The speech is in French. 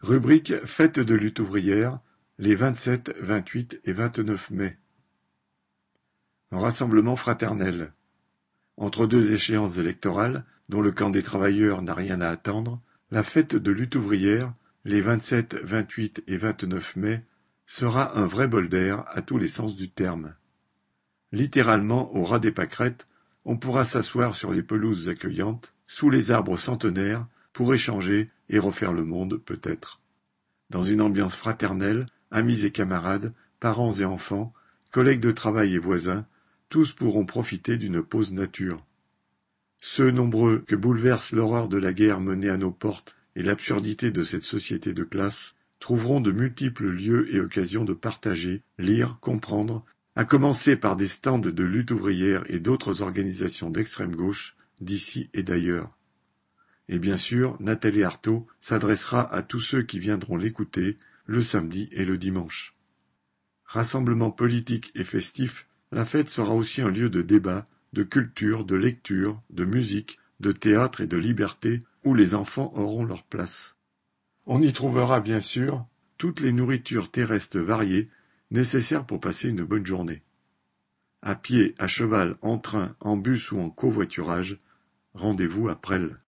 Rubrique Fête de lutte ouvrière les 27, 28 et 29 mai. Rassemblement fraternel. Entre deux échéances électorales, dont le camp des travailleurs n'a rien à attendre, la fête de lutte ouvrière, les 27, 28 et 29 mai, sera un vrai bol d'air à tous les sens du terme. Littéralement au ras des pâquerettes, on pourra s'asseoir sur les pelouses accueillantes, sous les arbres centenaires, pour échanger et refaire le monde, peut-être. Dans une ambiance fraternelle, amis et camarades, parents et enfants, collègues de travail et voisins, tous pourront profiter d'une pause nature. Ceux nombreux que bouleverse l'horreur de la guerre menée à nos portes et l'absurdité de cette société de classe trouveront de multiples lieux et occasions de partager, lire, comprendre, à commencer par des stands de lutte ouvrière et d'autres organisations d'extrême gauche, d'ici et d'ailleurs. Et bien sûr, Nathalie Arthaud s'adressera à tous ceux qui viendront l'écouter le samedi et le dimanche. Rassemblement politique et festif, la fête sera aussi un lieu de débat, de culture, de lecture, de musique, de théâtre et de liberté où les enfants auront leur place. On y trouvera bien sûr toutes les nourritures terrestres variées nécessaires pour passer une bonne journée. À pied, à cheval, en train, en bus ou en covoiturage, rendez-vous à Presles.